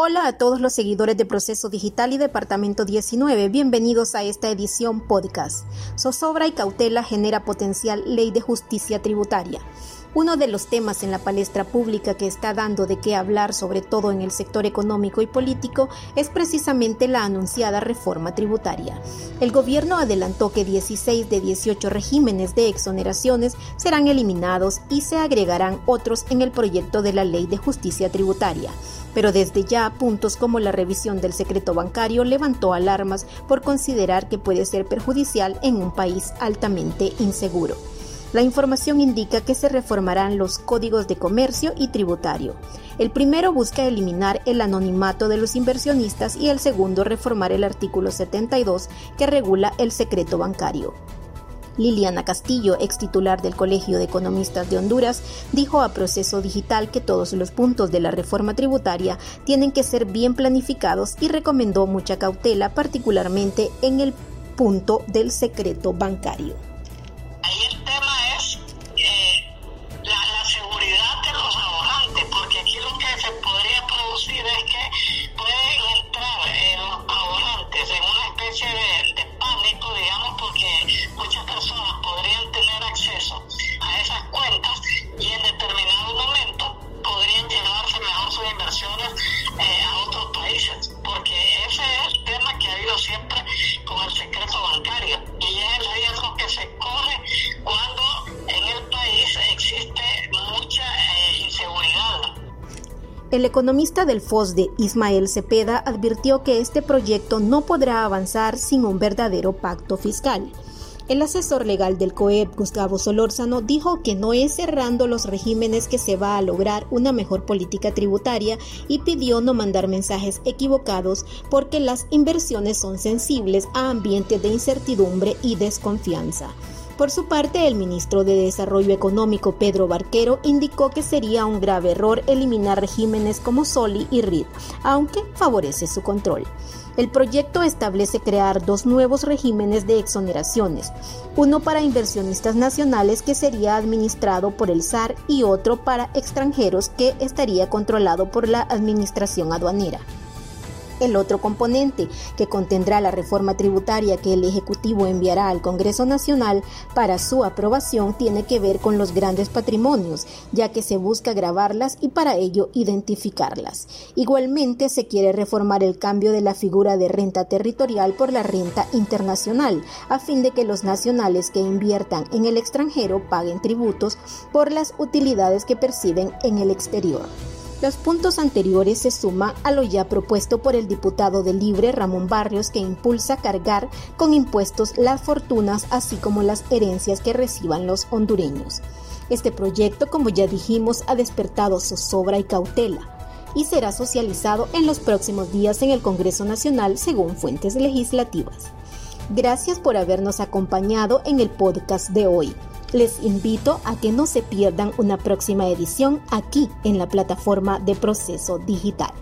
Hola a todos los seguidores de Proceso Digital y Departamento 19. Bienvenidos a esta edición podcast. Zozobra y cautela genera potencial ley de justicia tributaria. Uno de los temas en la palestra pública que está dando de qué hablar, sobre todo en el sector económico y político, es precisamente la anunciada reforma tributaria. El gobierno adelantó que 16 de 18 regímenes de exoneraciones serán eliminados y se agregarán otros en el proyecto de la ley de justicia tributaria pero desde ya puntos como la revisión del secreto bancario levantó alarmas por considerar que puede ser perjudicial en un país altamente inseguro. La información indica que se reformarán los códigos de comercio y tributario. El primero busca eliminar el anonimato de los inversionistas y el segundo reformar el artículo 72 que regula el secreto bancario. Liliana Castillo, ex titular del Colegio de Economistas de Honduras, dijo a Proceso Digital que todos los puntos de la reforma tributaria tienen que ser bien planificados y recomendó mucha cautela, particularmente en el punto del secreto bancario. El economista del FOSDE, Ismael Cepeda, advirtió que este proyecto no podrá avanzar sin un verdadero pacto fiscal. El asesor legal del COEP, Gustavo Solórzano, dijo que no es cerrando los regímenes que se va a lograr una mejor política tributaria y pidió no mandar mensajes equivocados porque las inversiones son sensibles a ambientes de incertidumbre y desconfianza. Por su parte, el ministro de Desarrollo Económico, Pedro Barquero, indicó que sería un grave error eliminar regímenes como SOLI y RID, aunque favorece su control. El proyecto establece crear dos nuevos regímenes de exoneraciones, uno para inversionistas nacionales que sería administrado por el SAR y otro para extranjeros que estaría controlado por la Administración Aduanera. El otro componente que contendrá la reforma tributaria que el Ejecutivo enviará al Congreso Nacional para su aprobación tiene que ver con los grandes patrimonios, ya que se busca grabarlas y para ello identificarlas. Igualmente se quiere reformar el cambio de la figura de renta territorial por la renta internacional, a fin de que los nacionales que inviertan en el extranjero paguen tributos por las utilidades que perciben en el exterior. Los puntos anteriores se suman a lo ya propuesto por el diputado de Libre Ramón Barrios que impulsa cargar con impuestos las fortunas así como las herencias que reciban los hondureños. Este proyecto, como ya dijimos, ha despertado zozobra y cautela y será socializado en los próximos días en el Congreso Nacional según fuentes legislativas. Gracias por habernos acompañado en el podcast de hoy. Les invito a que no se pierdan una próxima edición aquí en la plataforma de proceso digital.